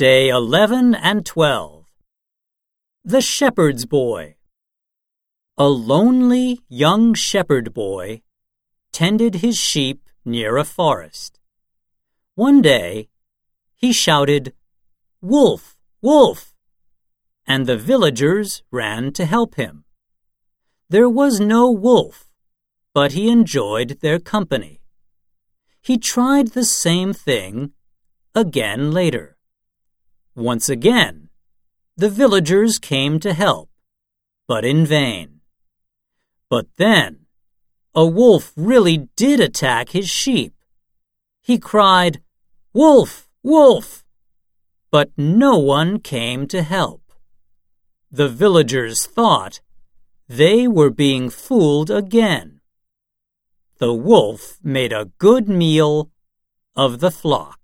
Day 11 and 12. The Shepherd's Boy. A lonely young shepherd boy tended his sheep near a forest. One day, he shouted, Wolf, wolf! And the villagers ran to help him. There was no wolf, but he enjoyed their company. He tried the same thing again later. Once again, the villagers came to help, but in vain. But then, a wolf really did attack his sheep. He cried, Wolf, wolf! But no one came to help. The villagers thought they were being fooled again. The wolf made a good meal of the flock.